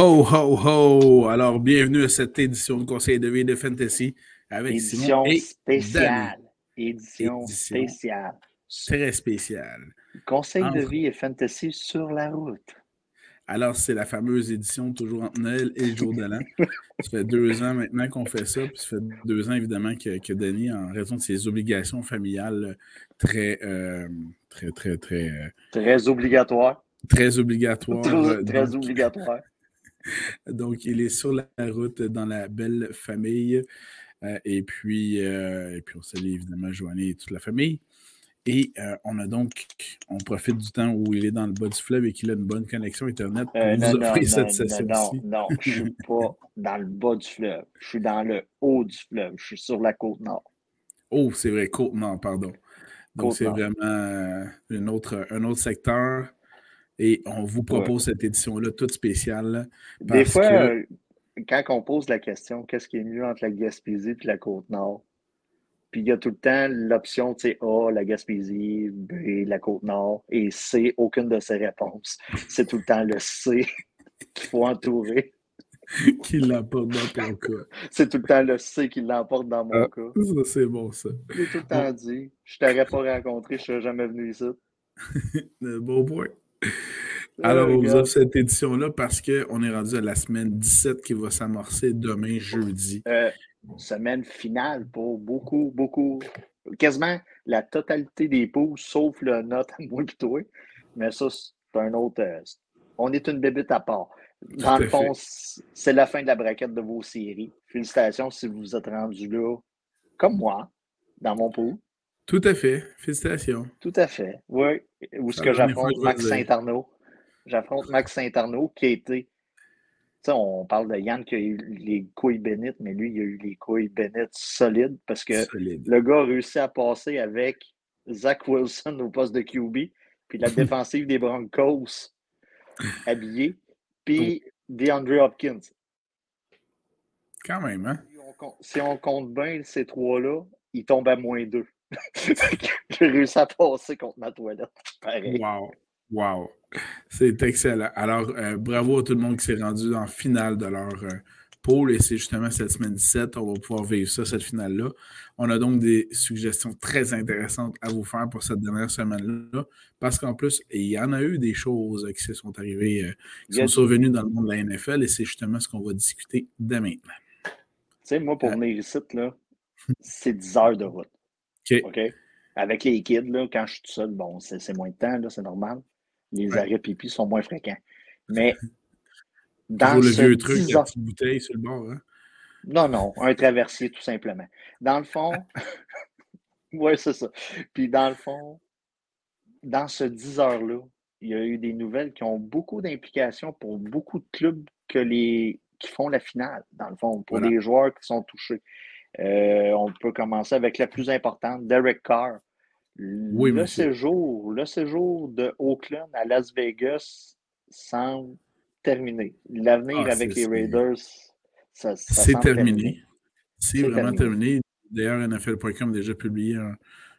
Ho, ho, ho! Alors, bienvenue à cette édition de Conseil de vie de Fantasy avec Édition Simon et spéciale. Édition, Édition. spéciale. très spécial. Conseil de vie et fantasy sur la route. Alors, c'est la fameuse édition toujours entre Noël et le jour de l'an. ça fait deux ans maintenant qu'on fait ça, puis ça fait deux ans évidemment que, que Denis, en raison de ses obligations familiales très, euh, très, très, très, euh, Très obligatoire. très obligatoires. Très, euh, très donc- obligatoire. Donc, il est sur la route dans la belle famille. Euh, et, puis, euh, et puis, on salue évidemment Joanny et toute la famille. Et euh, on a donc, on profite du temps où il est dans le bas du fleuve et qu'il a une bonne connexion Internet pour Euh, vous non, offrir non, cette non, session non, non, je suis pas dans le bas du fleuve. Je suis dans le haut du fleuve. Je suis sur la côte nord. Oh, c'est vrai, Côte-Nord, pardon. Donc, c'est vraiment une autre, un autre secteur. Et on vous propose cette édition-là toute spéciale. Des Parce fois, que- euh, quand on pose la question, qu'est-ce qui est mieux entre la Gaspésie et la côte nord? Puis il y a tout le temps l'option, tu sais, A, la Gaspésie, B, la côte nord, et C, aucune de ces réponses. C'est tout le temps le C qu'il faut entourer. qui l'apporte dans ton cas. C'est tout le temps le C qui l'emporte dans mon Ah. cas. Ça, c'est bon, ça. J'ai tout le temps dit, je t'aurais pas rencontré, je serais jamais venu ici. Bon point. Alors, Euh, on vous offre cette édition-là parce qu'on est rendu à la semaine 17 qui va s'amorcer demain, jeudi. Euh, semaine finale pour beaucoup, beaucoup, quasiment la totalité des poules, sauf le note à moi toi. Mais ça, c'est un autre. euh, on est une bébite à part. Dans le fond, c'est la fin de la braquette de vos séries. Félicitations si vous vous êtes rendu là, comme moi, dans mon pool. Tout à fait. Félicitations. Tout à fait. Oui. Où est-ce C'est que j'affronte Max. Saint-Arnaud? J'affronte Max Saint-Arnaud qui a été. Tu sais, on parle de Yann qui a eu les couilles bénites, mais lui, il a eu les couilles bénites solides parce que Solide. le gars a réussi à passer avec Zach Wilson au poste de QB, puis la défensive des Broncos habillée, puis DeAndre Hopkins. Quand même, hein? Si on compte- Si on compte bien ces trois-là, ils tombent à moins deux. J'ai réussi à passer contre ma toilette. Pareil. Wow. Wow. C'est excellent. Alors, euh, bravo à tout le monde qui s'est rendu en finale de leur euh, pôle. Et c'est justement cette semaine 17, on va pouvoir vivre ça, cette finale-là. On a donc des suggestions très intéressantes à vous faire pour cette dernière semaine-là. Parce qu'en plus, il y en a eu des choses qui se sont arrivées, euh, qui sont survenues dans le monde de la NFL. Et c'est justement ce qu'on va discuter dès maintenant. Tu sais, moi, pour venir ici, là, c'est 10 heures de route. OK. OK? Avec les kids, là, quand je suis tout seul, bon, c'est moins de temps, c'est normal. Les Ouais. arrêts pipi sont moins fréquents. Mais dans le ce vieux truc, 10 la petite bouteille sur le bord. Hein? Non, non, un traversier, tout simplement. Dans le fond, oui, c'est ça. Puis dans le fond, dans ce 10 heures-là, il y a eu des nouvelles qui ont beaucoup d'implications pour beaucoup de clubs que les, qui font la finale, dans le fond, pour Voilà. les joueurs qui sont touchés. Euh, on peut commencer avec la plus importante, Derek Carr. Oui, le monsieur. séjour, le séjour de Oakland à Las Vegas semble terminé. L'avenir Ah, avec les Raiders, ça, ça C'est terminé. C'est vraiment terminé. terminé. D'ailleurs, NFL.com a déjà publié un,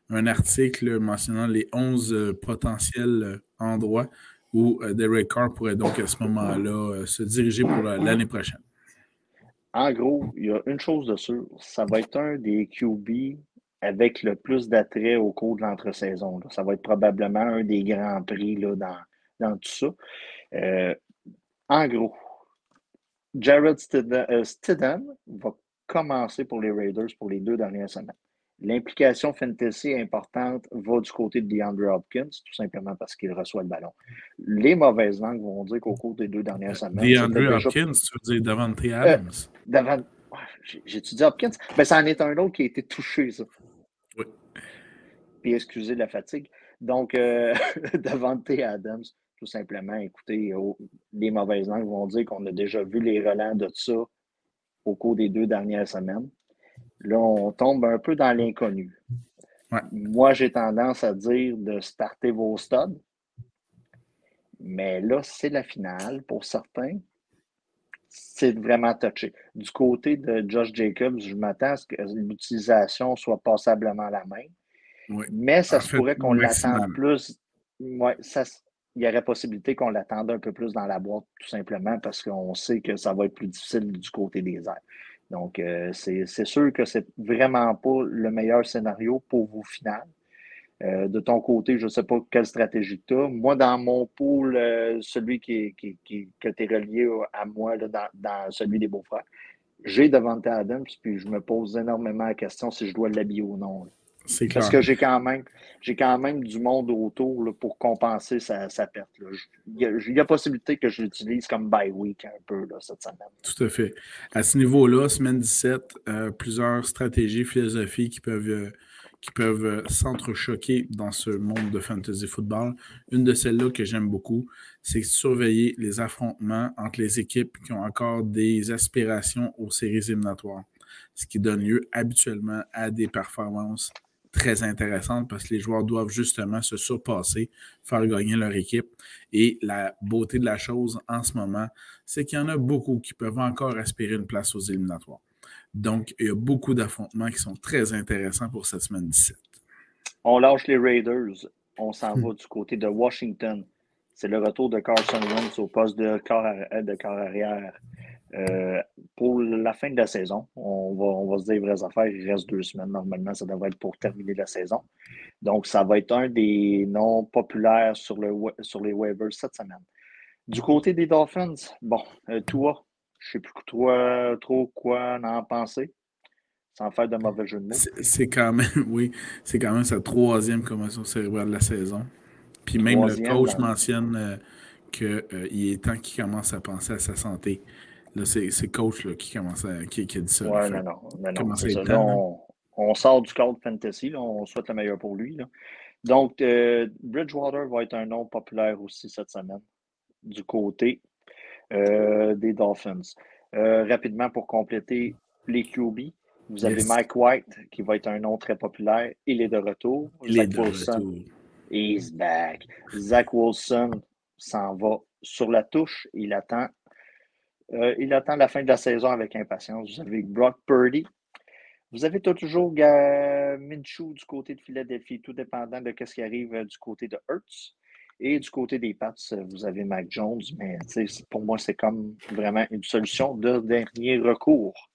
un article mentionnant les 11 euh, potentiels euh, endroits où Derek Carr pourrait donc à ce moment-là se diriger pour la- l'année prochaine. En gros, il y a une chose de sûre, ça va être un des QB avec le plus d'attrait au cours de l'entre-saison. Ça va être probablement un des grands prix là, dans, dans tout ça. Euh, en gros, Jared Stidham, euh, Stidham va commencer pour les Raiders pour les deux dernières semaines. L'implication fantasy importante va du côté de DeAndre Hopkins, tout simplement parce qu'il reçoit le ballon. Les mauvaises langues vont dire qu'au cours des deux dernières semaines, c'était DeAndre Hopkins, tu veux dire Davante Adams? Davant... Ouais, j'ai- J'ai-tu dit Hopkins? Ben, ça en est un autre qui a été touché, ça. Oui. Puis excusez la fatigue. Donc, euh, Davante Adams, tout simplement, écoutez, oh, les mauvaises langues vont dire qu'on a déjà vu les relents de ça au cours des deux dernières semaines. Là, on tombe un peu dans l'inconnu. Ouais. Moi, j'ai tendance à dire de starter vos studs. Mais là, c'est la finale pour certains. C'est vraiment touché. Du côté de Josh Jacobs, je m'attends à ce que l'utilisation soit passablement la même. Oui. Mais ça En se fait, pourrait qu'on l'attende plus. Ouais, ça, il y aurait possibilité qu'on l'attende un peu plus dans la boîte, tout simplement, parce qu'on sait que ça va être plus difficile du côté des airs. Donc, euh, c'est sûr que c'est vraiment pas le meilleur scénario pour vous final. Euh, de ton côté, je ne sais pas quelle stratégie tu as. Moi, dans mon pool, euh, celui qui, qui, qui que tu relié à moi, là, dans, dans, celui des beaux-frères, j'ai Devante Adams, puis je me pose énormément la question si je dois l'habiller ou non. Parce que j'ai quand même j'ai quand même du monde autour là, pour compenser sa, perte. Il, y a, possibilité que je l'utilise comme bye week un peu là, cette semaine. Tout à fait. À ce niveau-là, semaine 17, euh, plusieurs stratégies, philosophies qui peuvent, euh, qui peuvent euh, s'entrechoquer dans ce monde de fantasy football. Une de celles-là que j'aime beaucoup, c'est surveiller les affrontements entre les équipes qui ont encore des aspirations aux séries éliminatoires, ce qui donne lieu habituellement à des performances très intéressante parce que les joueurs doivent justement se surpasser, faire gagner leur équipe. Et la beauté de la chose en ce moment, c'est qu'il y en a beaucoup qui peuvent encore aspirer une place aux éliminatoires. Donc, il y a beaucoup d'affrontements qui sont très intéressants pour cette semaine 17. On lâche les Raiders. On s'en hmm. va du côté de Washington. C'est le retour de Carson Wentz au poste de corps, de corps arrière. Euh, pour la fin de la saison, on va, on va se dire les vraies affaires, il reste deux semaines. Normalement, ça devrait être pour terminer la saison. Donc, ça va être un des noms populaires sur, le, sur les waivers cette semaine. Du côté des Dolphins, bon, euh, toi, je ne sais plus toi, trop quoi en penser, sans faire de mauvais jeu de mots. C'est quand même, oui, c'est quand même sa troisième commotion cérébrale de la saison. Puis même le coach mentionne euh, qu'il est temps qu'il commence à penser à sa santé. Là, c'est coach là, qui commence à qui, qui a dit ça. Ouais, non, non. on, sort du cadre fantasy, on souhaite le meilleur pour lui. Donc, euh, Bridgewater va être un nom populaire aussi cette semaine du côté euh, des Dolphins. Euh, rapidement, pour compléter les QB, vous avez Mike White qui va être un nom très populaire. Il est de retour. Il Zach est de Wilson, retour. He's back. Zach Wilson s'en va sur la touche. Il attend euh, il attend la fin de la saison avec impatience. Vous avez Brock Purdy. Vous avez toujours Minshew du côté de Philadelphie, tout dépendant de ce qui arrive euh, du côté de Hertz. Et du côté des Pats, euh, vous avez Mac Jones, mais pour moi, c'est comme vraiment une solution de dernier recours.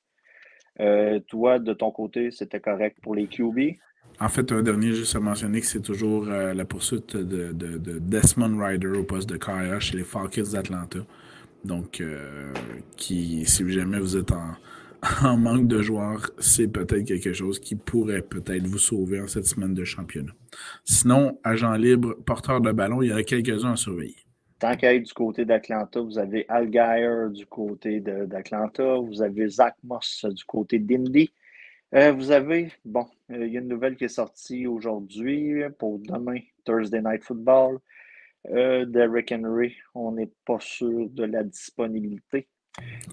toi, de ton côté, c'était correct pour les QB? En fait, un dernier, juste à mentionner que c'est toujours la poursuite de, Desmond Ryder au poste de carrière chez les Falcons d'Atlanta. Donc, euh, qui, si jamais vous êtes en, manque de joueurs, c'est peut-être quelque chose qui pourrait peut-être vous sauver en cette semaine de championnat. Sinon, agent libre, porteur de ballon, il y en a quelques-uns à surveiller. Tant qu'à être du côté d'Atlanta, vous avez Al Geyer du côté d'Atlanta, vous avez Zach Moss du côté d'Indy. Euh, vous avez, bon, euh, il y a une nouvelle qui est sortie aujourd'hui pour demain, Thursday Night Football. Euh, Derrick Henry, on n'est pas sûr de la disponibilité.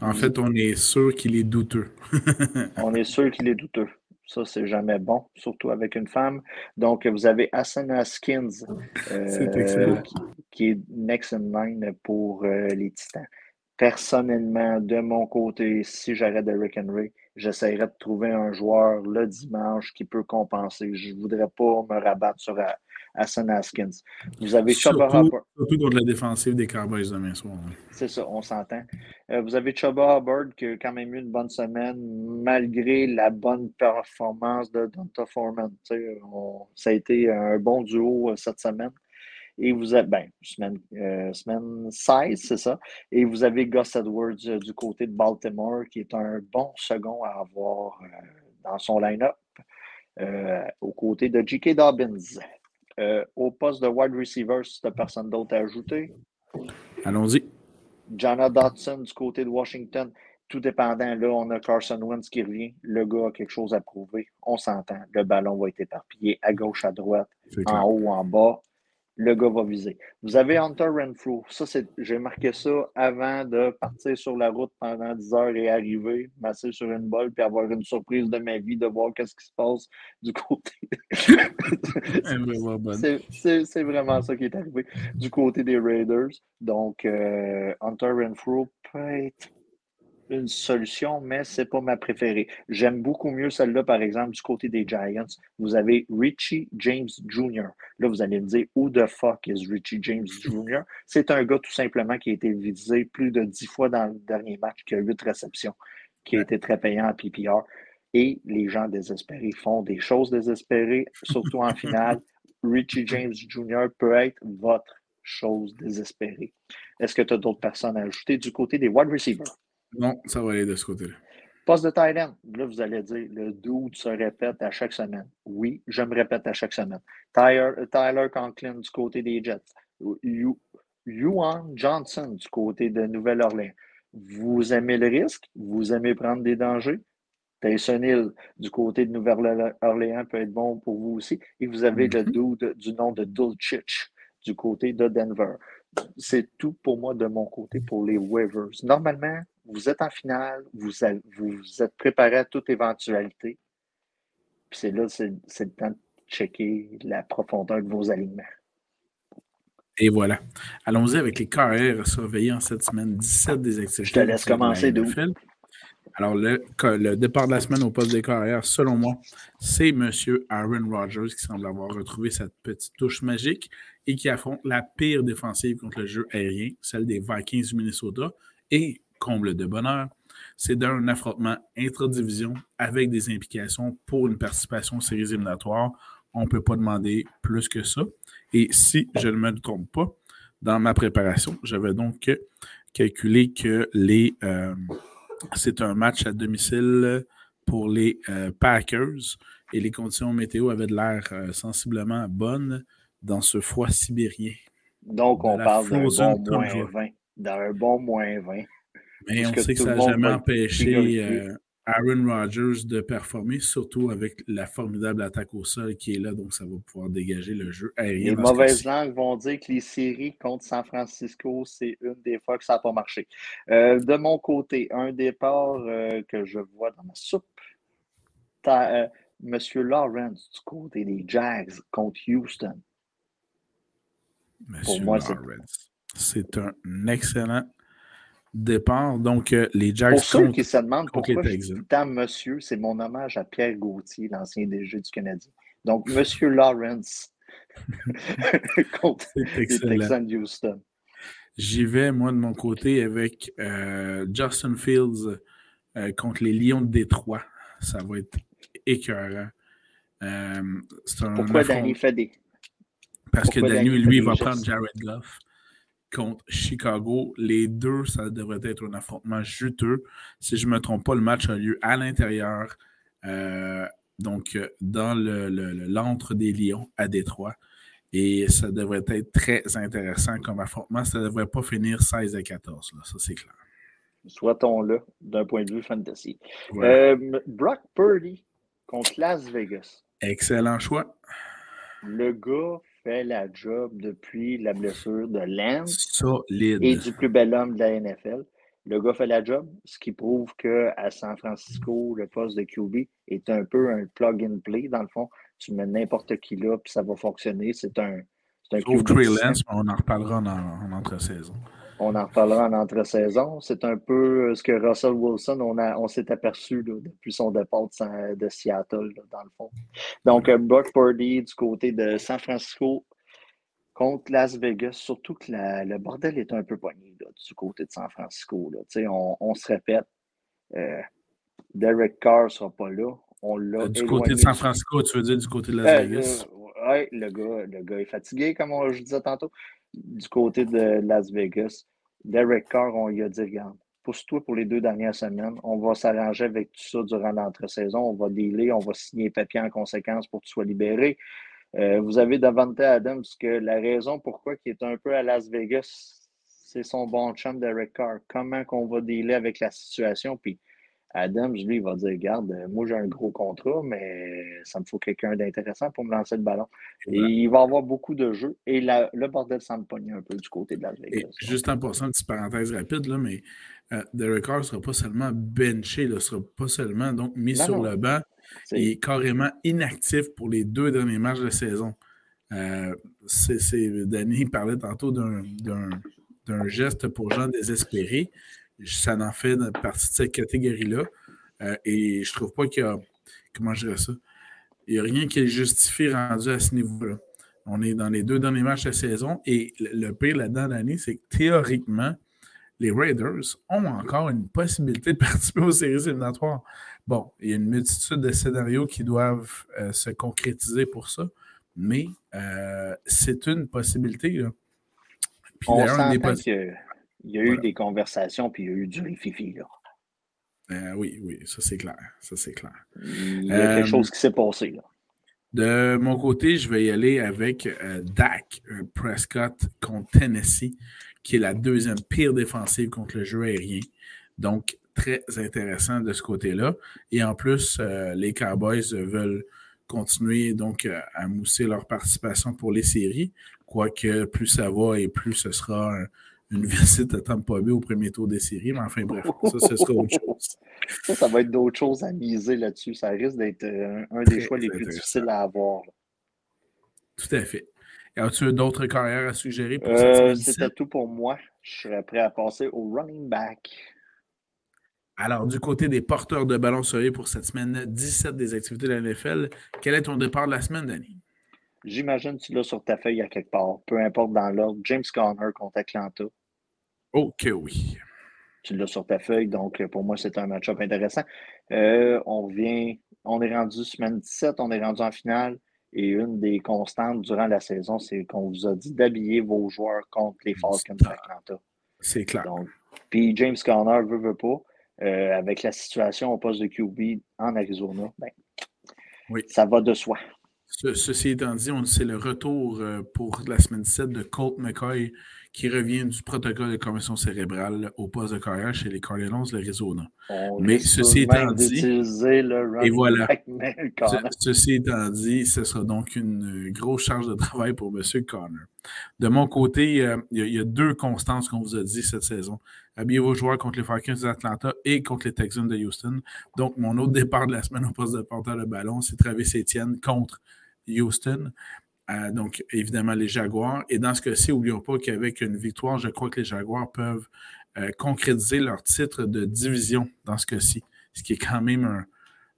En fait, on est sûr qu'il est douteux. on est sûr qu'il est douteux. Ça, c'est jamais bon, surtout avec une femme. Donc, vous avez Hassan Haskins, euh, qui, est next in line pour euh, les Titans. Personnellement, de mon côté, si j'arrête Derrick Henry, j'essaierai de trouver un joueur le dimanche qui peut compenser. Je ne voudrais pas me rabattre sur Hassan Haskins. Vous avez Chuba Hubbard. Surtout dans la défensive des Cowboys demain soir. C'est ça, on s'entend. Euh, vous avez Chuba Hubbard qui a quand même eu une bonne semaine malgré la bonne performance de Donta Foreman. ça a été un bon duo euh, cette semaine. Et vous avez, ben, semaine, euh, semaine 16, c'est ça. Et vous avez Gus Edwards du côté de Baltimore, qui est un bon second à avoir dans son line-up, aux côtés de J.K. Dobbins. Euh, au poste de wide receiver, si tu n'as personne d'autre à ajouter. Allons-y. Jana Dodson du côté de Washington. Tout dépendant, là, on a Carson Wentz qui revient. Le gars a quelque chose à prouver. On s'entend. Le ballon va être éparpillé à gauche, à droite, en haut, en bas le gars va viser. Vous avez Hunter Renfrew. Ça, c'est, j'ai marqué ça avant de partir sur la route pendant 10 heures et arriver, masser sur une balle, puis avoir une surprise de ma vie de voir qu'est-ce qui se passe du côté. c'est, vraiment ça qui est arrivé du côté des Raiders. Donc, euh, Hunter Renfrew peut être une solution, mais ce n'est pas ma préférée. J'aime beaucoup mieux celle-là, par exemple, du côté des Giants. Vous avez Richie James Jr. Là, vous allez me dire, who the fuck is Richie James Jr.? C'est un gars tout simplement qui a été visé plus de dix fois dans le dernier match, qui a huit réceptions, qui a été très payant à PPR. Et les gens désespérés font des choses désespérées, surtout en finale. Richie James Jr. peut être votre chose désespérée. Est-ce que tu as d'autres personnes à ajouter du côté des wide receivers? Non, ça va aller de ce côté-là. Poste de Thailand, là, vous allez dire, le dude se répète à chaque semaine. Oui, je me répète à chaque semaine. Tyler, Tyler Conklin du côté des Jets. Yuan Johnson du côté de Nouvelle-Orléans. Vous aimez le risque? Vous aimez prendre des dangers? Tyson Hill du côté de Nouvelle-Orléans peut être bon pour vous aussi. Et vous avez le mm-hmm. dude du nom de Dulcich du côté de Denver. C'est tout pour moi de mon côté pour les waivers. Normalement, vous êtes en finale, vous, vous êtes préparé à toute éventualité. Puis c'est là, c'est le temps de checker la profondeur de vos alignements. Et voilà. Allons-y avec les carrières surveillés en cette semaine 17 des activités. Je te laisse commencer d'où? Alors, le, le, départ de la semaine au poste des carrières, selon moi, c'est M. Aaron Rodgers qui semble avoir retrouvé cette petite touche magique et qui affronte la pire défensive contre le jeu aérien, celle des Vikings du Minnesota. Et, comble de bonheur, c'est d'un affrontement intra-division avec des implications pour une participation aux séries éliminatoires. On ne peut pas demander plus que ça. Et si je ne me trompe pas, dans ma préparation, j'avais donc calculé que les, euh, c'est un match à domicile pour les euh, Packers et les conditions météo avaient de l'air euh, sensiblement bonnes dans ce froid sibérien. Donc, on parle d'un bon moins 20. D'un bon moins 20. Mais on sait que ça n'a jamais empêché euh, Aaron Rodgers de performer, surtout avec la formidable attaque au sol qui est là, donc ça va pouvoir dégager le jeu aérien. Les mauvaises langues vont dire que les séries contre San Francisco, c'est une des fois que ça n'a pas marché. Euh, de mon côté, un départ euh, que je vois dans ma soupe, Monsieur Lawrence du côté des Jags contre Houston. Pour moi, c'est un excellent départ. Donc, euh, les Jags. Pour ceux qui se demandent pourquoi je dis tant monsieur, c'est mon hommage à Pierre Gauthier, l'ancien DG du Canadien. Donc, Monsieur Lawrence contre les Texans de Houston. J'y vais, moi, de mon côté, avec euh, Justin Fields euh, contre les Lions de Détroit. Ça va être écœurant. Pourquoi Danny fait des. Parce que Danny, lui, va prendre Jared Goff contre Chicago. Les deux, ça devrait être un affrontement juteux. Si je ne me trompe pas, le match a lieu à l'intérieur, euh, donc dans l'antre le, des Lions à Détroit. Et ça devrait être très intéressant comme affrontement. Ça ne devrait pas finir 16 à 14, là, ça c'est clair. Soit-on là, d'un point de vue fantasy. Euh, Brock Purdy contre Las Vegas. Excellent choix. Le gars fait la job depuis la blessure de Lance Solide. et du plus bel homme de la NFL. Le gars fait la job, ce qui prouve qu'à San Francisco, le poste de QB est un peu un plug and play. Dans le fond, tu mets n'importe qui là, puis ça va fonctionner. C'est un. un Trey Lance, on en reparlera en, en entre-saison. On en reparlera en entre-saison. C'est un peu euh, ce que Russell Wilson, on, on s'est aperçu depuis son départ de, Seattle, dans le fond. Donc, euh, Buck Purdy du côté de San Francisco contre Las Vegas, surtout que le bordel est un peu pogné du côté de San Francisco. On, on, se répète, euh, Derek Carr ne sera pas là. On du côté de San Francisco, tu veux dire du côté de Las Vegas? oui, le gars, le gars est fatigué, comme on, je disais tantôt. Du côté de Las Vegas, Derek Carr, on lui a dit, regarde, pousse-toi pour les deux dernières semaines. On va s'arranger avec tout ça durant l'entre-saison. On va dealer, on va signer papier en conséquence pour que tu sois libéré. Euh, vous avez Davante Adams que la raison pourquoi il est un peu à Las Vegas, c'est son bon chum Derek Carr. Comment qu'on va dealer avec la situation? Puis Adams, lui, il va dire Regarde, euh, moi j'ai un gros contrat, mais ça me faut quelqu'un d'intéressant pour me lancer le ballon. Et il va avoir beaucoup de jeux. Et le bordel semble pogner un peu du côté de Las Vegas. juste en passant, une petite parenthèse rapide, là, mais euh, Derek Carr ne sera pas seulement benché, ne sera pas seulement donc, mis sur le banc. Il est carrément inactif pour les deux derniers matchs de saison. Euh, c'est, Danny parlait tantôt d'un geste pour gens désespérés ça en fait partie de cette catégorie-là. Euh, et je trouve pas qu'il y a. Comment je dirais ça? Il n'y a rien qui est justifié rendu à ce niveau-là. On est dans les deux derniers matchs de la saison et le pire là-dedans l'année, c'est que théoriquement, les Raiders ont encore une possibilité de participer aux séries éliminatoires. Bon, il y a une multitude de scénarios qui doivent euh, se concrétiser pour ça, mais euh, c'est une possibilité. Là. Puis On s'entend qu'il y a eu des conversations, puis il y a eu du rififi. Là. Euh, oui, oui, ça c'est clair. Ça c'est clair. Il y a quelque chose qui s'est passé. Là. De mon côté, je vais y aller avec Dak Prescott contre Tennessee, qui est la deuxième pire défensive contre le jeu aérien. Donc, très intéressant de ce côté-là. Et en plus, euh, les Cowboys veulent continuer donc euh, à mousser leur participation pour les séries, quoique plus ça va et plus ce sera une visite à Tampa Bay au premier tour des séries. Mais enfin, bref, ça, ce sera autre chose. Ça, ça va être d'autres choses à miser là-dessus. Ça risque d'être euh, un, des choix les plus difficiles à avoir. Tout à fait. As-tu d'autres carrières à suggérer pour euh, C'était tout pour moi. Je serais prêt à passer au running back. Alors, du côté des porteurs de ballon soleil pour cette semaine 17 des activités de la NFL, quel est ton départ de la semaine, Danny? J'imagine que tu l'as sur ta feuille à quelque part, peu importe dans l'ordre. James Conner contre Atlanta. Ok, oui. Tu l'as sur ta feuille, donc pour moi, c'est un match-up intéressant. Euh, on revient, on est rendu semaine 17, on est rendu en finale. Et une des constantes durant la saison, c'est qu'on vous a dit d'habiller vos joueurs contre les Falcons d'Atlanta. C'est clair. puis James Conner veut, veut pas. Euh, avec la situation au poste de QB en Arizona, ben, oui. ça va de soi. Ceci étant dit, c'est le retour euh, pour la semaine 7 de Colt McCoy qui revient du protocole de commission cérébrale au poste de carrière chez les Cardinals de l'Arizona. Mais ceci étant dit, et voilà, ceci étant dit, ce sera donc une grosse charge de travail pour M. Connor. De mon côté, euh, il y, a deux constances qu'on vous a dit cette saison. Habillez vos joueurs contre les Falcons d'Atlanta et contre les Texans de Houston. Donc, mon autre départ de la semaine au poste de porteur de ballon, c'est Travis Etienne contre Houston. Euh, donc, évidemment, les Jaguars. Et dans ce cas-ci, n'oublions pas qu'avec une victoire, je crois que les Jaguars peuvent euh, concrétiser leur titre de division dans ce cas-ci, ce qui est quand même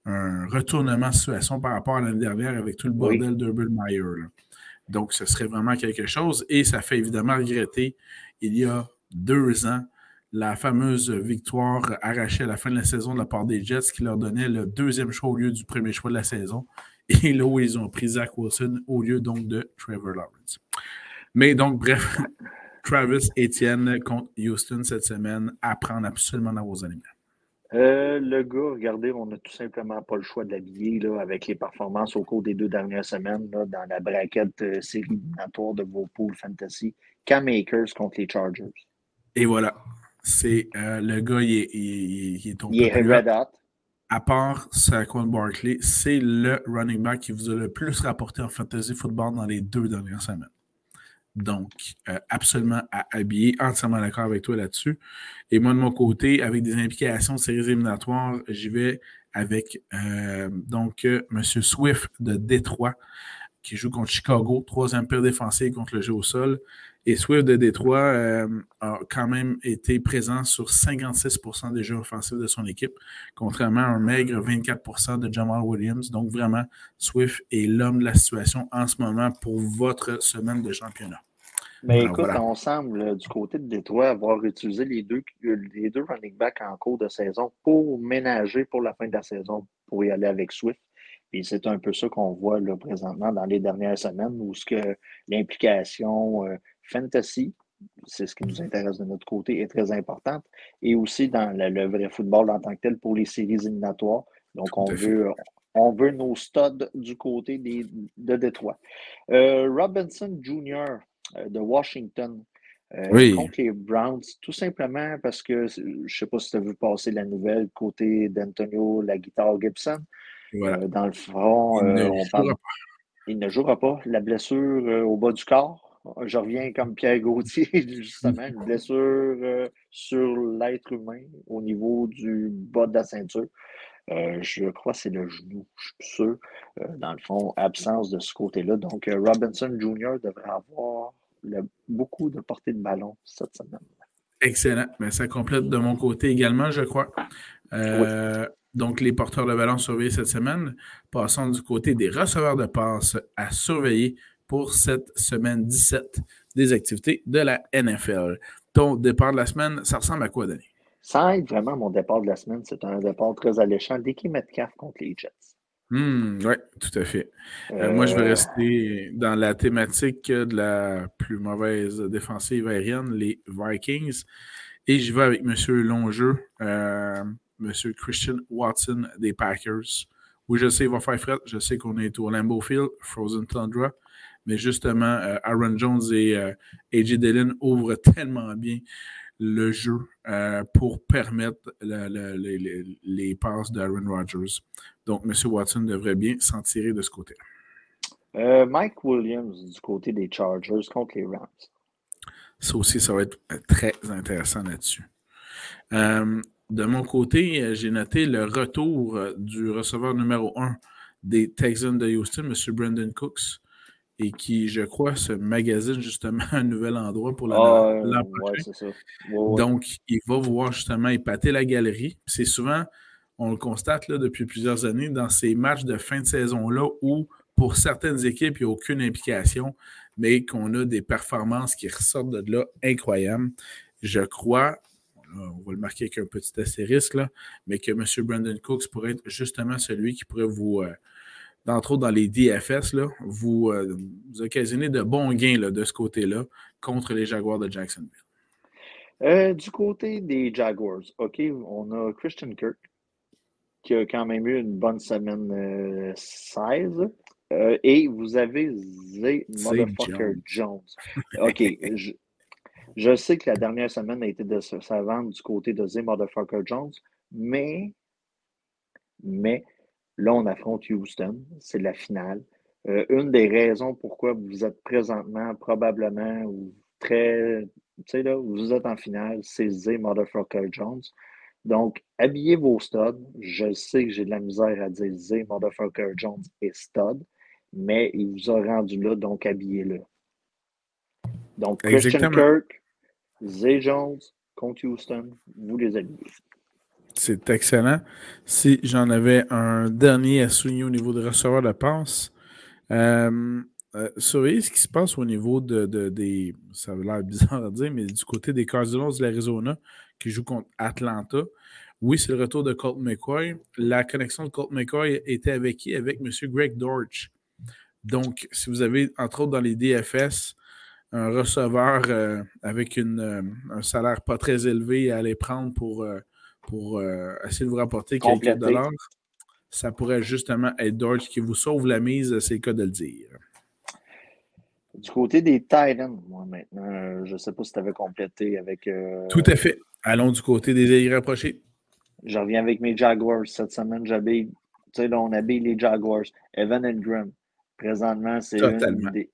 un, retournement de situation par rapport à l'année dernière avec tout le bordel d'Urban Meyer. Donc, ce serait vraiment quelque chose. Et ça fait évidemment regretter, il y a deux ans, la fameuse victoire arrachée à la fin de la saison de la part des Jets qui leur donnait le deuxième choix au lieu du premier choix de la saison. Et là où ils ont pris Zach Wilson au lieu donc de Trevor Lawrence. Mais donc, bref, Travis Etienne contre Houston cette semaine à prendre absolument dans vos animaux. Euh, le gars, regardez, on n'a tout simplement pas le choix de l'habiller avec les performances au cours des deux dernières semaines dans la braquette euh, série éliminatoire de vos pools fantasy. Cam Akers contre les Chargers. Et voilà. C'est euh, le gars, il est, il, est Il est red hot à part Saquon Barkley, c'est le running back qui vous a le plus rapporté en fantasy football dans les deux dernières semaines. Donc, euh, absolument à habiller, entièrement d'accord avec toi là-dessus. Et moi, de mon côté, avec des implications de séries éliminatoires, j'y vais avec euh, donc euh, M. Swift de Détroit, qui joue contre Chicago, troisième pire défensif contre le jeu au sol. Et Swift de Détroit euh, a quand même été présent sur 56% des jeux offensifs de son équipe, contrairement à un maigre 24% de Jamal Williams. Donc vraiment, Swift est l'homme de la situation en ce moment pour votre semaine de championnat. Mais écoute, on semble du côté de Détroit avoir utilisé les deux, les deux running backs en cours de saison pour ménager pour la fin de la saison pour y aller avec Swift. Et c'est un peu ça qu'on voit là, présentement dans les dernières semaines où ce que l'implication euh, fantasy, c'est ce qui nous intéresse de notre côté, est très importante. Et aussi dans le, vrai football en tant que tel pour les séries éliminatoires. Donc, on veut, on veut nos studs du côté des, de Détroit. Euh, Robinson Jr. Euh, de Washington. Euh, contre les Browns, tout simplement parce que je ne sais pas si tu as vu passer la nouvelle côté d'Antonio La Guitare Gibson. dans le front, il ne jouera pas. La blessure au bas du corps, je reviens comme Pierre Gauthier, justement, une blessure euh, sur l'être humain au niveau du bas de la ceinture. Euh, je crois que c'est le genou, je suis sûr. Euh, dans le fond, absence de ce côté-là. Donc, Robinson Jr. devrait avoir beaucoup de portée de ballon cette semaine. Excellent. Mais ben, ça complète de mon côté également, je crois. Donc, les porteurs de ballon surveillés cette semaine. Passons du côté des receveurs de passes à surveiller pour cette semaine 17 des activités de la NFL. Ton départ de la semaine, ça ressemble à quoi, Denis? Ça aide vraiment mon départ de la semaine. C'est un départ très alléchant. Dickie Metcalf contre les Jets. Hmm, oui, tout à fait. Euh, moi, je vais euh. rester dans la thématique de la plus mauvaise défensive aérienne, les Vikings. Et je vais avec M. Longeux, euh, M. Christian Watson des Packers. Oui, je sais, il va faire fret. Je sais qu'on est au Lambeau Field, Frozen Tundra. Mais justement, Aaron Jones et AJ Dillon ouvrent tellement bien le jeu euh, pour permettre les, passes d'Aaron Rodgers. Donc, M. Watson devrait bien s'en tirer de ce côté. Euh, Mike Williams du côté des Chargers contre les Rams. Ça aussi, ça va être très intéressant là-dessus. Euh, de mon côté, j'ai noté le retour du receveur numéro 1 des Texans de Houston, M. Brandon Cooks et qui, je crois, se magasine justement un nouvel endroit pour la ah, Donc, il va voir justement épater la galerie. C'est souvent, on le constate là, depuis plusieurs années, dans ces matchs de fin de saison-là où, pour certaines équipes, il n'y a aucune implication, mais qu'on a des performances qui ressortent de là incroyables. Je crois, on va le marquer avec un petit astérisque, là, mais que M. Brandon Cooks pourrait être justement celui qui pourrait vous. Euh, d'entre autres dans les DFS, là, vous, euh, occasionnez de bons gains là, de ce côté-là contre les Jaguars de Jacksonville. Euh, du côté des Jaguars, OK, on a Christian Kirk qui a quand même eu une bonne semaine 16. Euh, et vous avez Z Motherfucker Jones. OK, je, je, sais que la dernière semaine a été de vente du côté de Z Motherfucker Jones, mais, mais Là, on affronte Houston. C'est la finale. Euh, une des raisons pourquoi vous êtes présentement probablement ou très. Tu sais, là, vous êtes en finale, c'est Z Motherfucker Jones. Donc, habillez vos studs. Je sais que j'ai de la misère à dire Z Motherfucker Jones et stud, mais il vous a rendu là, donc habillez-le. Donc, Christian Kirk, Z Jones contre Houston, vous les habillez. C'est excellent. Si j'en avais un dernier à souligner au niveau de receveur de passe, euh, euh, surveillez ce qui se passe au niveau de, des. Ça a l'air bizarre à dire, mais du côté des Cardinals de l'Arizona qui jouent contre Atlanta. Oui, c'est le retour de Colt McCoy. La connexion de Colt McCoy était avec qui? Avec M. Greg Dortch. Donc, si vous avez, entre autres, dans les DFS, un receveur euh, avec une, un salaire pas très élevé à aller prendre pour pour euh, essayer de vous rapporter quelques dollars, ça pourrait justement être Dodge qui vous sauve la mise, c'est le cas de le dire. Du côté des Titans, moi maintenant, je ne sais pas si tu avais complété avec. Euh, Tout à fait. Allons du côté des irréprochés. Je reviens avec mes Jaguars. Cette semaine, j'habille. Tu sais, là, on habille les Jaguars. Evan Ingram. Présentement, c'est une des.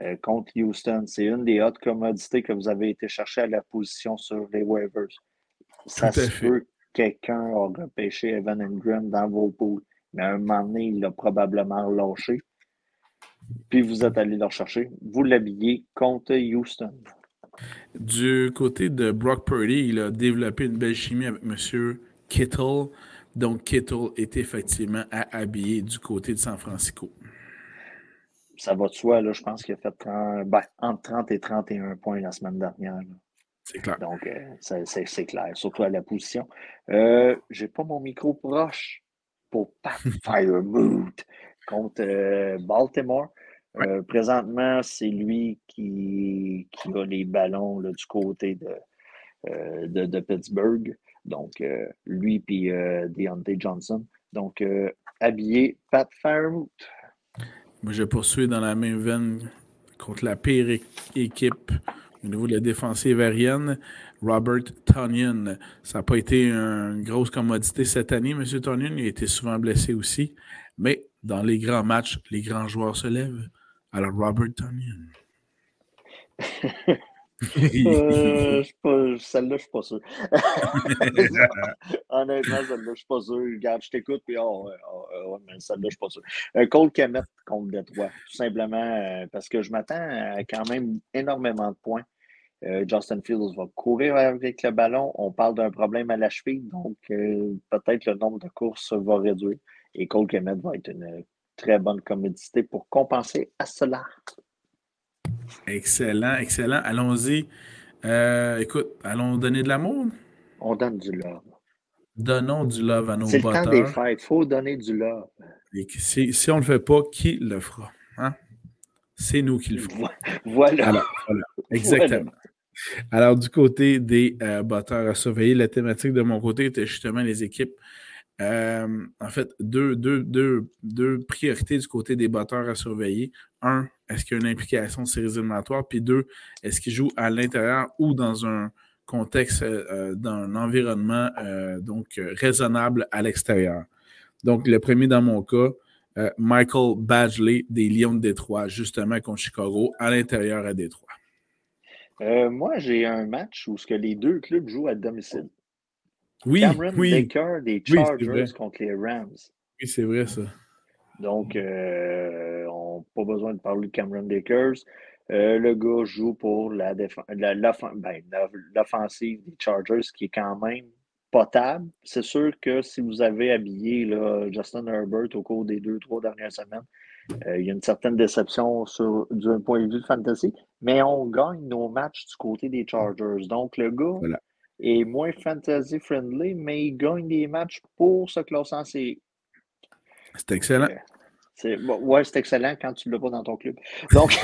Euh, contre Houston, c'est une des hautes commodités que vous avez été chercher à la position sur les waivers ça se peut que quelqu'un a repêché Evan Ingram dans vos poules, mais à un moment donné, il l'a probablement relâché. Puis vous êtes allé le rechercher. Vous l'habillez contre Houston. Du côté de Brock Purdy, il a développé une belle chimie avec M. Kittle. Donc, Kittle est effectivement à habiller du côté de San Francisco. Ça va de soi, là, je pense qu'il a fait ben, entre 30 et 31 points la semaine dernière. C'est clair. Donc, euh, c'est clair, surtout à la position. Euh, Je n'ai pas mon micro proche pour Pat Firemood contre euh, Baltimore. présentement, c'est lui qui, qui, a les ballons du côté de, de, Pittsburgh. Donc, lui puis Deontay Johnson. Donc, habillé Pat Firemood. Moi, je poursuis dans la même veine contre la pire équipe au niveau de la défensive aérienne, Robert Tonyan. Ça n'a pas été une grosse commodité cette année, M. Tonyan. Il a été souvent blessé aussi. Mais dans les grands matchs, les grands joueurs se lèvent. Alors, Robert Tonyan. euh, celle-là, je suis pas sûr. Honnêtement, celle-là, je suis pas sûr. Regarde, je t'écoute, puis oh, oh, celle-là, je suis pas sûr. Euh, Cole Kemet contre Detroit, tout simplement euh, parce que je m'attends à quand même énormément de points. Euh, Justin Fields va courir avec le ballon. On parle d'un problème à la cheville, donc euh, peut-être le nombre de courses va réduire. Et Cole Kemet va être une très bonne commodité pour compenser à cela. Excellent, excellent. Allons-y. Euh, écoute, allons donner de l'amour. On donne du love. Donnons du love à nos C'est le temps des fêtes. Il faut donner du love. si, si on ne le fait pas, qui le fera? Hein? C'est nous qui le ferons. Voilà. Alors, voilà. Exactement. Alors, du côté des euh, batteurs à surveiller, la thématique de mon côté était justement les équipes. Euh, en fait, deux, deux, deux, deux, priorités du côté des batteurs à surveiller. Un, est-ce qu'il y a une implication de séries éliminatoires? Puis deux, est-ce qu'ils jouent à l'intérieur ou dans un contexte, euh, d'un environnement donc raisonnable à l'extérieur? Donc, le premier dans mon cas, Michael Badgley des Lions de Détroit, justement contre Chicago, à l'intérieur à Détroit. Euh, moi, j'ai un match où ce que les deux clubs jouent à domicile. Oui, Cameron oui. Baker des Chargers contre les Rams. Oui, c'est vrai ça. Donc, euh, on n'a pas besoin de parler de Cameron Bakers. Euh, le gars joue pour la ben, l'offensive des Chargers qui est quand même potable. C'est sûr que si vous avez habillé là, Justin Herbert au cours des deux, trois dernières semaines, euh, il y a une certaine déception sur, d'un point de vue de fantasy, mais on gagne nos matchs du côté des Chargers. Donc, le gars est moins fantasy friendly, mais il gagne des matchs pour se classer en série. C'est excellent. Euh, c'est, ouais, c'est excellent quand tu ne l'as pas dans ton club. Donc,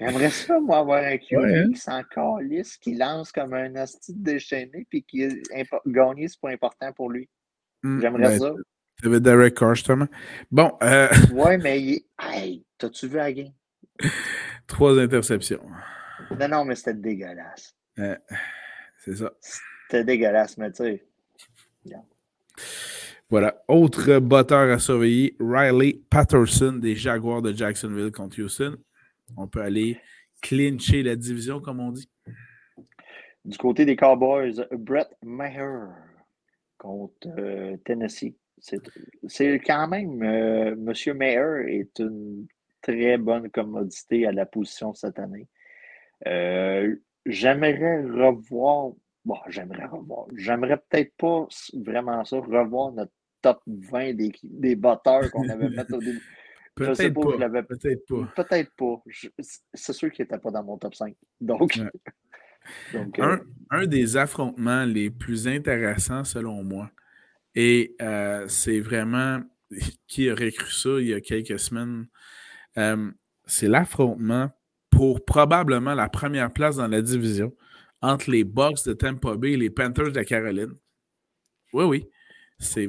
j'aimerais ça, moi, avoir un QB hein? qui s'en calisse, qui lance comme un hostie déchaîné, puis qui est gagné, c'est pas important pour lui. Hmm, j'aimerais ben, ça. David Derek Carr, justement. Bon. Euh... Ouais, mais hey, t'as-tu vu la game? Trois interceptions. Non, non, mais c'était dégueulasse. Euh, c'est ça. C'était dégueulasse, mais tu sais. Voilà. Autre botteur à surveiller, Riley Patterson des Jaguars de Jacksonville contre Houston. On peut aller clincher la division, comme on dit. Du côté des Cowboys, Brett Maher contre euh, Tennessee. C'est quand même, euh, M. Mayer est une très bonne commodité à la position cette année. Euh, j'aimerais revoir, bon, j'aimerais revoir, j'aimerais peut-être pas vraiment ça, revoir notre top 20 des, des batteurs qu'on avait fait au début. Peut-être pas. Peut-être pas. Peut-être pas. C'est sûr qu'il n'était pas dans mon top 5. Donc. Donc euh, un, des affrontements les plus intéressants, selon moi, et euh, c'est vraiment, qui aurait cru ça il y a quelques semaines, euh, c'est l'affrontement pour probablement la première place dans la division entre les Bucks de Tampa Bay et les Panthers de la Caroline. Oui, oui. C'est,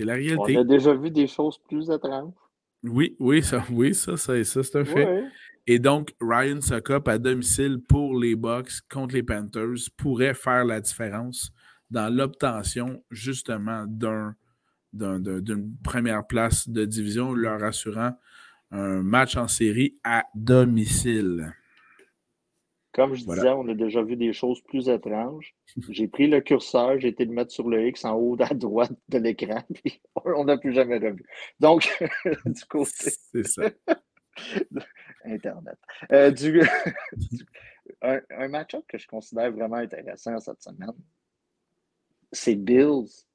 la réalité. On a déjà vu des choses plus étranges. Oui, oui, ça, oui, ça, ça, c'est un fait. Et donc, Ryan Sokop à domicile pour les Bucks contre les Panthers pourrait faire la différence dans l'obtention justement d'un, d'une première place de division, leur assurant un match en série à domicile. Comme je disais, on a déjà vu des choses plus étranges. J'ai pris le curseur, j'ai été le mettre sur le X en haut à droite de l'écran, puis on n'a plus jamais revu. Donc, du côté. C'est ça. Internet. Euh, du... un, un match-up que je considère vraiment intéressant cette semaine, c'est Bills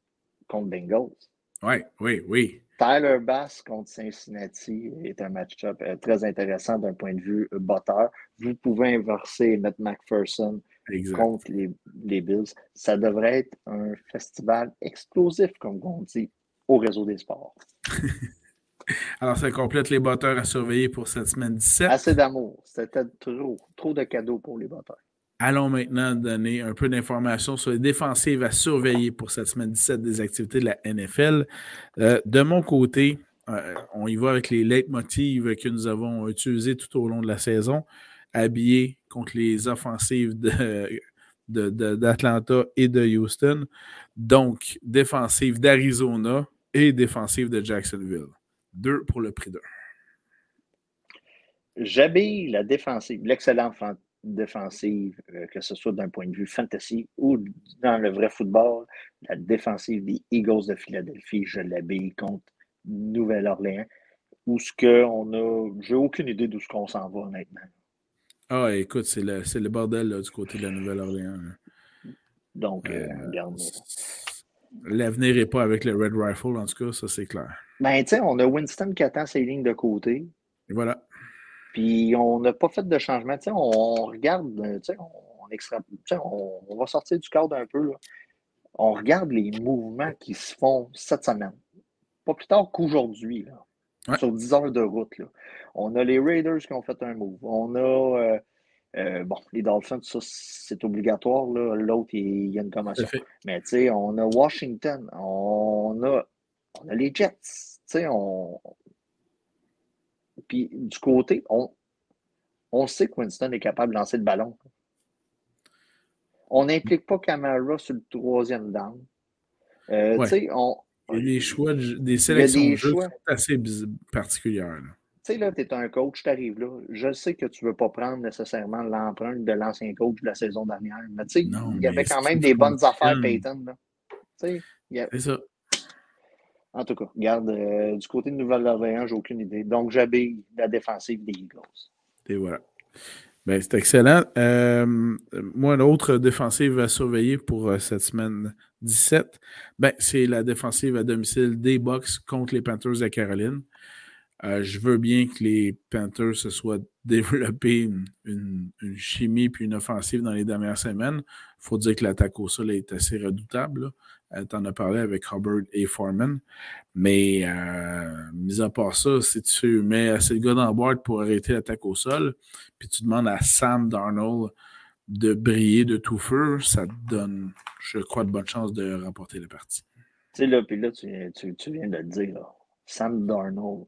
contre Bengals. Oui, oui, oui. Tyler Bass contre Cincinnati est un match-up euh, très intéressant d'un point de vue botteur. Vous pouvez inverser et mettre McPherson contre les, Bills. Ça devrait être un festival explosif, comme on dit, au réseau des sports. Alors, ça complète les batteurs à surveiller pour cette semaine 17. Assez d'amour. C'était trop, trop de cadeaux pour les batteurs. Allons maintenant donner un peu d'informations sur les défensives à surveiller pour cette semaine 17 des activités de la NFL. Euh, de mon côté, euh, on y va avec les leitmotivs que nous avons utilisés tout au long de la saison, habillés contre les offensives d'Atlanta et de Houston. Donc, défensive d'Arizona et défensive de Jacksonville. Deux pour le prix d'un. J'habille la défensive, l'excellent défensive, euh, que ce soit d'un point de vue fantasy ou dans le vrai football, la défensive des Eagles de Philadelphie, je l'habille contre Nouvelle-Orléans, où ce qu'on a. J'ai aucune idée d'où ce qu'on s'en va, honnêtement. Ah, écoute, c'est le, le, bordel du côté de la Nouvelle-Orléans. Donc, euh, regarde. L'avenir n'est pas avec le Red Rifle, en tout cas, ça c'est clair. Ben, tu sais, on a Winston qui attend ses lignes de côté. Et voilà. Puis on n'a pas fait de changement. On, regarde, tu sais, on, extra, on, on, va sortir du cadre un peu. Là. On regarde les mouvements qui se font cette semaine. Pas plus tard qu'aujourd'hui, là. Sur 10 heures de route. Là. On a les Raiders qui ont fait un move. On a euh, euh, bon, les Dolphins, ça, c'est obligatoire. L'autre, il, y a une commotion. Mais tu sais, on a Washington, on a, on a les Jets. Tu sais, on. Puis du côté, on, on sait que Winston est capable de lancer le ballon. On n'implique pas Camara sur le troisième down. Euh, on. Il y a des choix, des sélections de jeu assez particulières tu sais, là, tu es un coach, tu arrives là. Je sais que tu ne veux pas prendre nécessairement l'empreinte de l'ancien coach de la saison dernière. Mais tu sais, il y avait quand même des bonnes affaires, Payton. C'est ça. En tout cas, regarde, euh, du côté de Nouvelle-Orléans, j'ai aucune idée. Donc, j'habille la défensive des Eagles. Et voilà. Ben, c'est excellent. Euh, moi, l'autre défensive à surveiller pour euh, cette semaine 17, ben, c'est la défensive à domicile des Bucks contre les Panthers de Caroline. Je veux bien que les Panthers se soient développés une, chimie puis une offensive dans les dernières semaines. Il faut dire que l'attaque au sol est assez redoutable. Tu en as parlé avec Hubbard et Foreman. Mais euh, mis à part ça, si tu mets assez de gars dans la boîte pour arrêter l'attaque au sol, puis tu demandes à Sam Darnold de briller de tout feu, ça te donne, je crois, de bonnes chances de remporter la partie. Tu sais, là, puis là, tu, viens de le dire, Sam Darnold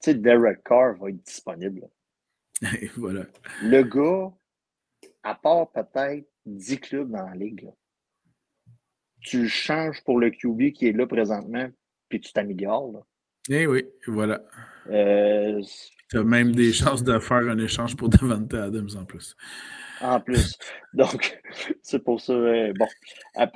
sais, Derek Carr va être disponible. voilà. Le gars, à part peut-être 10 clubs dans la ligue, tu changes pour le QB qui est là présentement, puis tu t'améliores. Eh oui, voilà. Euh, tu as même des chances de faire un échange pour Devante Adams en plus. En plus. Donc, c'est pour ça. Euh, bon, à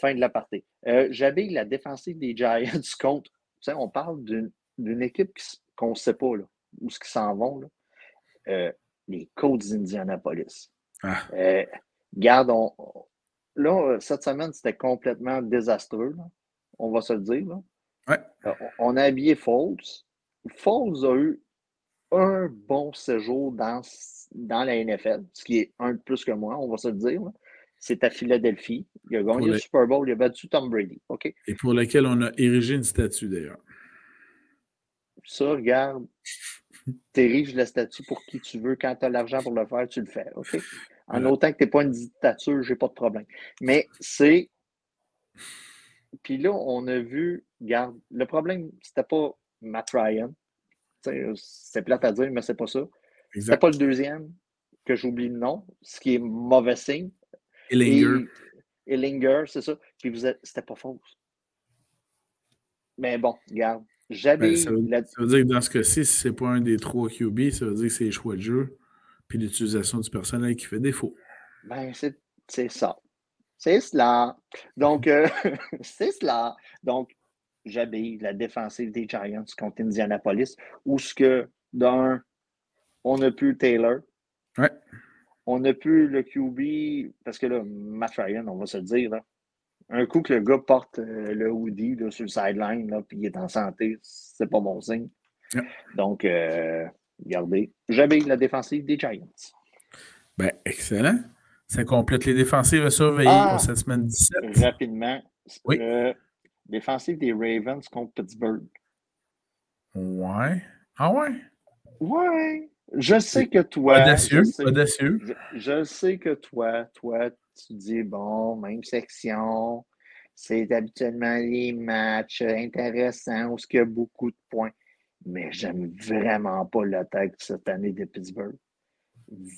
fin de la partie. Euh, J'avais la défensive des Giants contre. Tu sais, on parle d'une équipe qui, qu'on ne sait pas là, où ce qu'ils s'en vont. Là. Euh, les Colts d'Indianapolis. Ah. Euh, garde, là, cette semaine, c'était complètement désastreux. On va se le dire. Ouais. Euh, on a habillé Foles. Foles a eu un bon séjour dans, dans la NFL, ce qui est un de plus que moi, on va se le dire. C'est à Philadelphie. Il a gagné le Super Bowl, il a battu Tom Brady. OK? Et pour lequel on a érigé une statue d'ailleurs. Ça, regarde, t'ériges la statue pour qui tu veux. Quand tu as l'argent pour le faire, tu le fais. OK? En autant que tu n'es pas une dictature, j'ai pas de problème. Mais c'est. Puis là, on a vu, regarde, le problème, c'était pas Matt Ryan. C'est plate à dire, mais c'est pas ça. C'était pas le deuxième, que j'oublie le nom, ce qui est mauvais signe. Ellinger. Ellinger, c'est ça. Puis vous êtes, c'était pas faux. Mais bon, regarde, ben, ça, veut, dire que dans ce cas-ci, si ce n'est pas un des trois QB, ça veut dire que c'est les choix de jeu puis l'utilisation du personnel qui fait défaut. Ben, c'est ça. C'est cela. Donc, euh, c'est cela. Donc, j'habille la défensive des Giants contre Indianapolis, où ce que, d'un, on n'a plus Taylor. Ouais. On n'a plus le QB, parce que là, Matt Ryan, on va se le dire, là, un coup que le gars porte euh, le hoodie sur le sideline, puis il est en santé, c'est pas bon signe. Donc, euh, regardez, j'avais la défensive des Giants. Ben, excellent. Ça complète les défensives à surveiller ah! pour cette semaine 17. Rapidement. Oui. défensive des Ravens contre Pittsburgh. Ouais. Ah ouais? Ouais. Je sais que toi. Audacieux. audacieux. je, sais que toi, toi, tu dis, bon, même section, c'est habituellement les matchs intéressants où il y a beaucoup de points. Mais j'aime vraiment pas l'attaque cette année de Pittsburgh.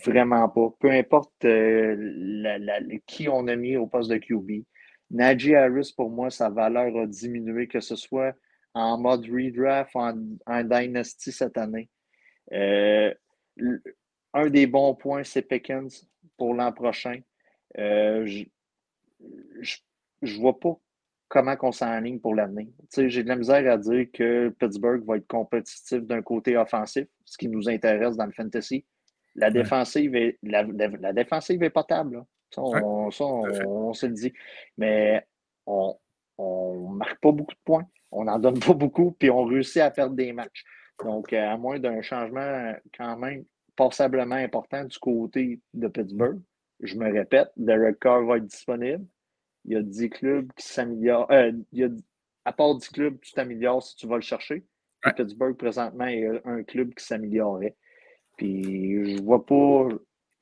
Vraiment pas. Peu importe euh, qui on a mis au poste de QB. Najee Harris, pour moi, sa valeur a diminué, que ce soit en mode redraft, en, en Dynasty cette année. Euh, un des bons points, c'est Pickens pour l'an prochain. Euh, je ne vois pas comment on s'enligne pour l'année. J'ai de la misère à dire que Pittsburgh va être compétitif d'un côté offensif, ce qui nous intéresse dans le fantasy. La défensive est, la, défensive est potable. Ça, on, se le dit. Mais on ne marque pas beaucoup de points. On n'en donne pas beaucoup, puis on réussit à perdre des matchs. Donc, euh, à moins d'un changement quand même passablement important du côté de Pittsburgh, je me répète, Derek Carr va être disponible. Il y a 10 clubs qui s'améliorent. Euh, à part 10 clubs, tu t'améliores si tu vas le chercher. Pittsburgh, présentement, est un club qui s'améliorerait. Puis je vois pas.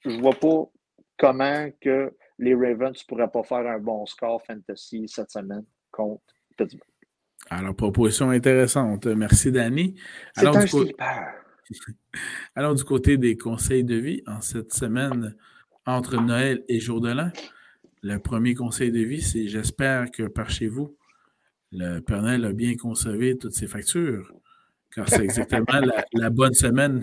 Je vois pas comment que les Ravens pourraient pas faire un bon score fantasy cette semaine contre Pittsburgh. Alors, proposition intéressante. Merci, Danny. C'est un du Alors, du côté des conseils de vie, en cette semaine entre Noël et Jour de l'An, le premier conseil de vie, c'est j'espère que par chez vous, le Père Noël a bien conservé toutes ses factures, car c'est exactement la, bonne semaine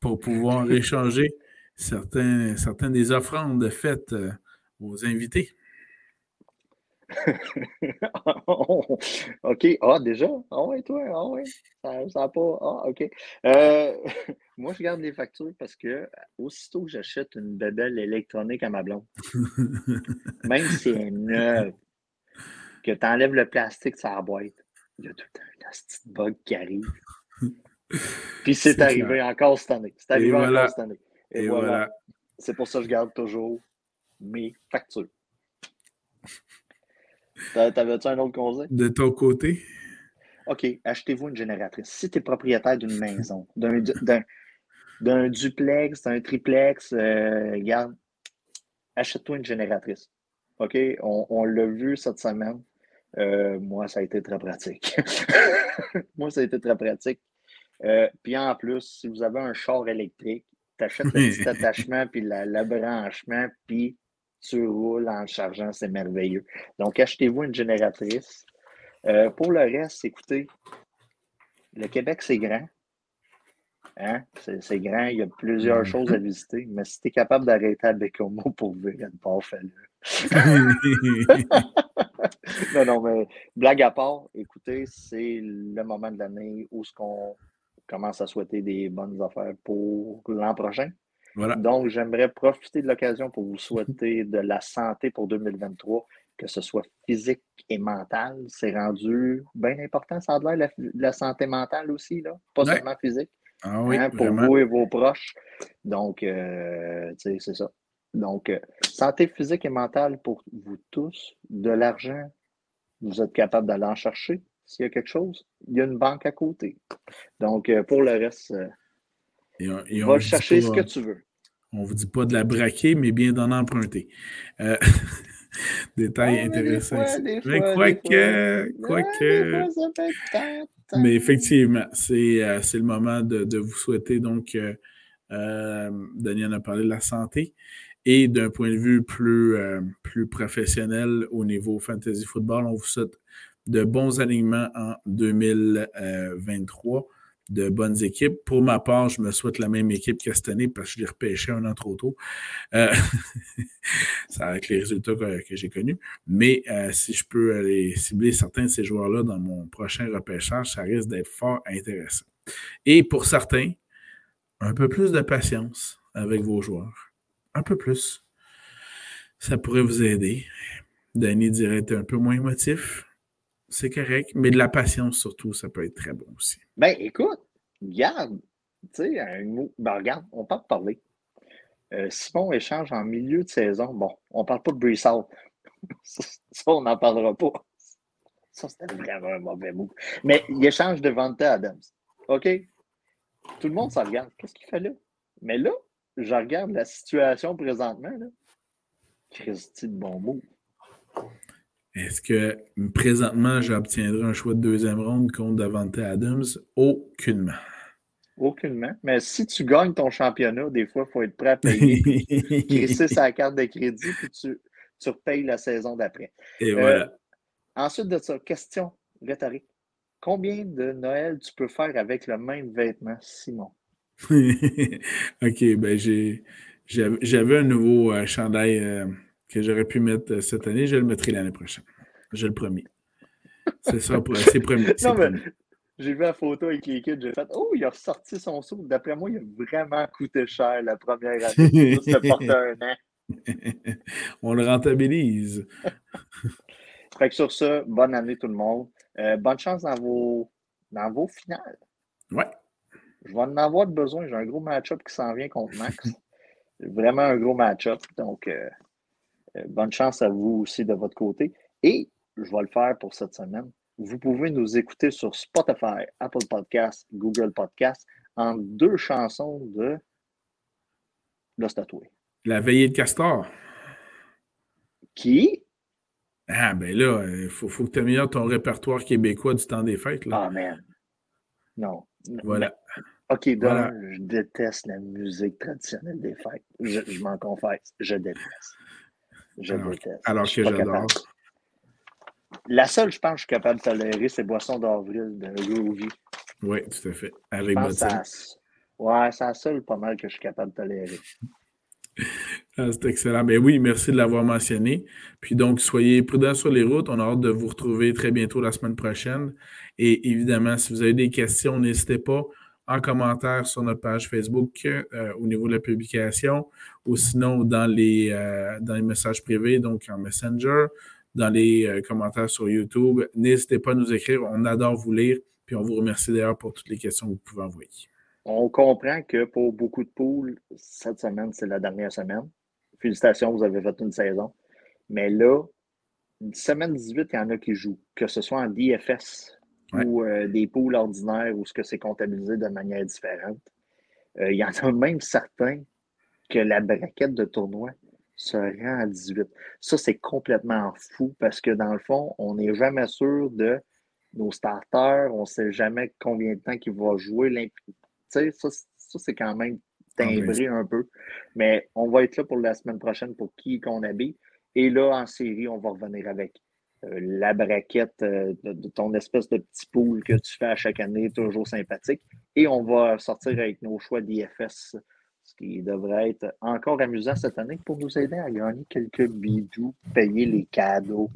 pour pouvoir échanger certains, certaines des offrandes faites euh, aux invités. OK. Ah, déjà? Ah ouais, toi? Ah ouais? Ça n'a pas. Ah, OK. Euh, moi, je garde les factures parce que aussitôt que j'achète une bébelle électronique à ma blonde, même si c'est neuve, que tu enlèves le plastique sur la boîte, il y a tout un petit bug qui arrive. Puis c'est arrivé encore cette année. C'est arrivé encore cette année. Et, voilà. C'est pour ça que je garde toujours mes factures. T'avais-tu un autre conseil? De ton côté? OK, achetez-vous une génératrice. Si tu es propriétaire d'une maison, d'un duplex, d'un triplex, euh, regarde, achète-toi une génératrice. OK? On, l'a vu cette semaine. Euh, moi, ça a été très pratique. moi, ça a été très pratique. Euh, puis en plus, si vous avez un char électrique, tu achètes le petit attachement, puis le branchement, puis tu roules en chargeant, c'est merveilleux. Donc, achetez-vous une génératrice. Euh, pour le reste, écoutez, le Québec, c'est grand. Hein? C'est grand, il y a plusieurs mm-hmm. choses à visiter, mais si tu es capable d'arrêter à Bécomo pour vivre une part, fais-le. non, non, mais blague à part, écoutez, c'est le moment de l'année où ce qu'on commence à souhaiter des bonnes affaires pour l'an prochain. Donc, j'aimerais profiter de l'occasion pour vous souhaiter de la santé pour 2023, que ce soit physique et mental. C'est rendu bien important, ça a l'air, la, santé mentale aussi, là, pas seulement physique. Ah hein, pour vous et vos proches. Donc, euh, c'est ça. Donc, euh, santé physique et mentale pour vous tous, de l'argent, vous êtes capable d'aller en chercher. S'il y a quelque chose, il y a une banque à côté. Donc, euh, pour le reste, et Va chercher ce que tu veux. On ne vous dit pas de la braquer, mais bien d'en emprunter. Euh, détail ah, intéressant. Mais, quoique, quoique. Mais effectivement, c'est euh, le moment de, vous souhaiter donc. Euh, Daniel a parlé de la santé. Et d'un point de vue plus, plus professionnel au niveau fantasy football, on vous souhaite de bons alignements en 2023 de bonnes équipes. Pour ma part, je me souhaite la même équipe que cette année parce que je l'ai repêché un an trop tôt. Euh, avec les résultats que, j'ai connus. Mais euh, si je peux aller cibler certains de ces joueurs-là dans mon prochain repêchage, ça risque d'être fort intéressant. Et pour certains, un peu plus de patience avec vos joueurs. Un peu plus. Ça pourrait vous aider. Danny dirait un peu moins émotif c'est correct, mais de la patience surtout, ça peut être très bon aussi. Ben, écoute, regarde, tu sais, un mot, ben, regarde, on peut parler. Euh, Simon échange en milieu de saison. Bon, on parle pas de Brissard. ça, on n'en parlera pas. Ça, c'était vraiment un mauvais mot. Mais il échange de Vante Adams. OK? Tout le monde s'en regarde. Qu'est-ce qu'il fait là? Mais là, je regarde la situation présentement. Là. Christy de bon mot. Est-ce que présentement, j'obtiendrai un choix de deuxième ronde contre Davante Adams? Aucunement. Aucunement. Mais si tu gagnes ton championnat, des fois, il faut être prêt à payer. Crisser sa carte de crédit, puis tu, tu repayes la saison d'après. Et voilà. Euh, ensuite de ça, question rhétorique. Combien de Noël tu peux faire avec le même vêtement, Simon? OK, ben j'ai. J'avais un nouveau euh, chandail euh, que j'aurais pu mettre euh, cette année, je le mettrai l'année prochaine. Je le promets. C'est ça, c'est promis. Non, mais J'ai vu la photo avec les kids, j'ai fait Oh, il a ressorti son saut. D'après moi, il a vraiment coûté cher la première année. Ça porte un an. On le rentabilise. fait que sur ça, bonne année tout le monde. Euh, bonne chance dans vos, dans vos finales. Ouais. Je vais en avoir besoin. J'ai un gros match-up qui s'en vient contre Max. Vraiment un gros match-up. Donc, euh, bonne chance à vous aussi de votre côté. Et je vais le faire pour cette semaine. Vous pouvez nous écouter sur Spotify, Apple Podcasts, Google Podcasts en deux chansons de Lost Tatoué. La veillée de Castor. Qui? Ah, ben là, il faut, faut, que tu améliores ton répertoire québécois du temps des fêtes. Là. Ah, man. Non. Voilà. OK, donc, je déteste la musique traditionnelle des fêtes. Je, m'en confesse. Je déteste. Je alors, déteste. Alors que j'adore. La seule, je pense, que je suis capable de tolérer, c'est Boisson d'avril de Groovy. Oui, tout à fait. Avec ça, Ouais, c'est la seule pas mal que je suis capable de tolérer. Ah, c'est excellent. Ben oui, merci de l'avoir mentionné. Puis donc, soyez prudents sur les routes. On a hâte de vous retrouver très bientôt la semaine prochaine. Et évidemment, si vous avez des questions, n'hésitez pas en commentaire sur notre page Facebook euh, au niveau de la publication ou sinon dans les, euh, dans les messages privés, donc en Messenger, dans les euh, commentaires sur YouTube. N'hésitez pas à nous écrire. On adore vous lire. Puis on vous remercie d'ailleurs pour toutes les questions que vous pouvez envoyer. On comprend que pour beaucoup de poules, cette semaine, c'est la dernière semaine. Félicitations, vous avez fait une saison. Mais là, semaine 18, il y en a qui jouent, que ce soit en DFS ou euh, des poules ordinaires ou ce que c'est comptabilisé de manière différente. Euh, il y en a même certains que la braquette de tournoi se rend à 18. Ça, c'est complètement fou parce que dans le fond, on n'est jamais sûr de nos starters, on ne sait jamais combien de temps qu'il va jouer. Ça, ça c'est quand même timbré un peu. Mais on va être là pour la semaine prochaine pour qui qu'on habille. Et là, en série, on va revenir avec la braquette euh, de, ton espèce de petit pool que tu fais à chaque année, toujours sympathique. Et on va sortir avec nos choix d'IFS, ce qui devrait être encore amusant cette année pour nous aider à gagner quelques bidoux, payer les cadeaux.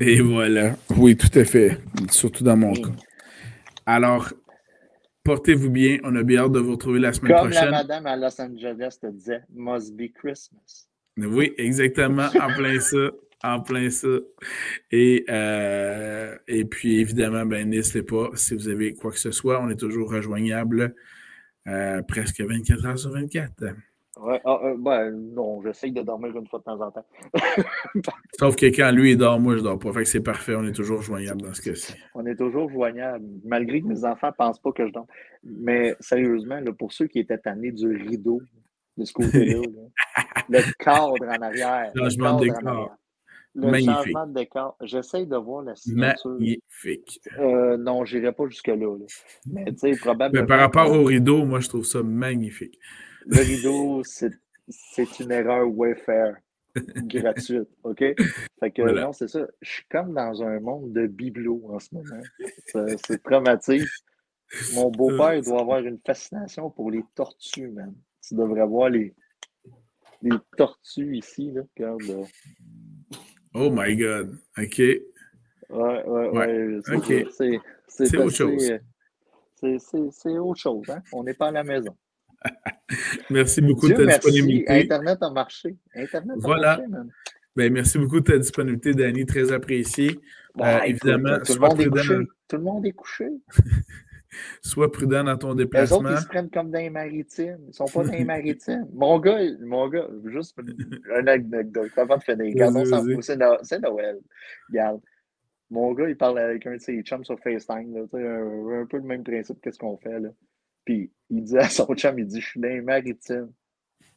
Et voilà. Oui, tout à fait. Surtout dans mon cas. Alors, portez-vous bien. On a bien hâte de vous retrouver la semaine prochaine. Comme la madame à Los Angeles te disait, must be Christmas. Oui, exactement. En plein ça en plein ça. Et, euh, et puis, évidemment, ben, n'hésitez pas, si vous avez quoi que ce soit, on est toujours rejoignable euh, presque 24 heures sur 24. Ouais, ah, euh, ben, non, j'essaye de dormir une fois de temps en temps. Sauf que quand lui il dort, moi je dors pas. Fait que c'est parfait, on est toujours joignable dans ce cas-ci. On est toujours joignable, malgré que mes enfants ne pensent pas que je dors. Mais sérieusement, là, pour ceux qui étaient tannés du rideau de ce côté-là, le cadre en arrière. Changement de décor. Le Magnifique. changement de décor. J'essaie de voir la signature. Magnifique. Euh, non, je n'irai pas jusque-là. Mais tu sais, probablement. Mais par rapport au rideau, moi, je trouve ça magnifique. Le rideau, c'est une erreur Wayfair gratuite. OK? Fait que non, c'est ça. Je suis comme dans un monde de bibelots en ce moment. C'est traumatique. Mon beau-père doit avoir une fascination pour les tortues, man. Tu devrais voir les, les tortues ici. Là. Regarde, là. Oh my God. OK. Ouais, ouais, ouais. OK. C'est autre chose. C'est autre chose. Hein? On n'est pas à la maison. merci beaucoup de ta disponibilité. Internet a marché. Internet a voilà. marché, man. Ben, merci beaucoup de ta disponibilité, Danny. Très apprécié. euh, évidemment, tout, le monde est couché. tout le monde est couché. Sois prudent dans ton déplacement. Les autres, ils se prennent comme dans les maritimes. Ils ne sont pas dans les maritimes. Mon gars, mon gars, juste une anecdote avant de finir. c'est Noël. Regarde. Mon gars, il parle avec un de ses chums sur FaceTime. Là, un, un, peu le même principe que ce qu'on fait. Là. Puis il dit à son chum, il dit, je suis dans les maritimes.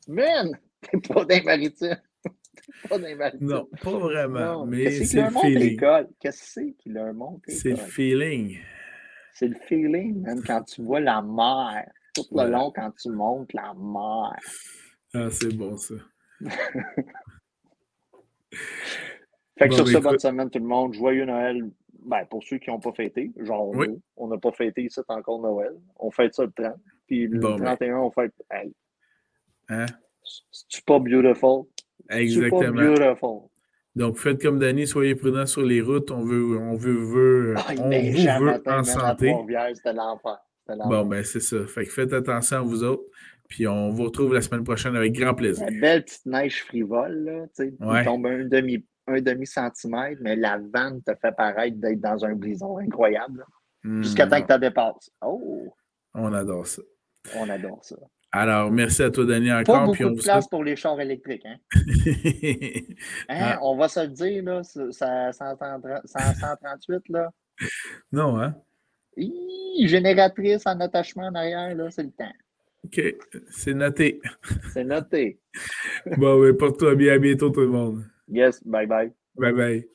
Man, t'es pas dans les maritimes. pas. Non, pas vraiment. mais c'est le feeling. Qu'est-ce que c'est qu'il leur montre? C'est le feeling. C'est le feeling, même, quand tu vois la mer. Tout le long, quand tu montes la mer. Ah, c'est bon, ça. fait que sur ce, ben, bonne semaine, tout le monde. Joyeux Noël. Ben, pour ceux qui n'ont pas fêté, genre nous, on n'a pas fêté ici encore Noël. On fête ça le 30. Puis le 31, ben. on fête. Hey. Hein? C'est pas beautiful? Exactement. C'est pas beautiful? Donc, faites comme Danny, soyez prudents sur les routes. On veut, on veut, veut Ah, on vous jamais veut en santé. Bon, ben c'est ça. Fait que faites attention à vous autres. Puis on vous retrouve la semaine prochaine avec grand plaisir. La belle petite neige frivole, là, tu sais, Ouais. tombe un demi, un demi centimètre, mais la vanne te fait paraître d'être dans un brison incroyable. Hmm, Jusqu'à temps que tu dépasses. Oh, On adore ça. on adore ça. Alors, merci à toi, Pas encore. beaucoup Puis on de place pour les chars électriques. Hein? Hein? Ah. On va se le dire, là, ça, ça- 130 138, là. non, hein? Hi, génératrice en attachement en arrière, là, c'est le temps. OK. C'est noté. C'est noté. bon, ben, porte-toi bien. À bientôt, tout le monde. Yes, bye bye. Bye bye.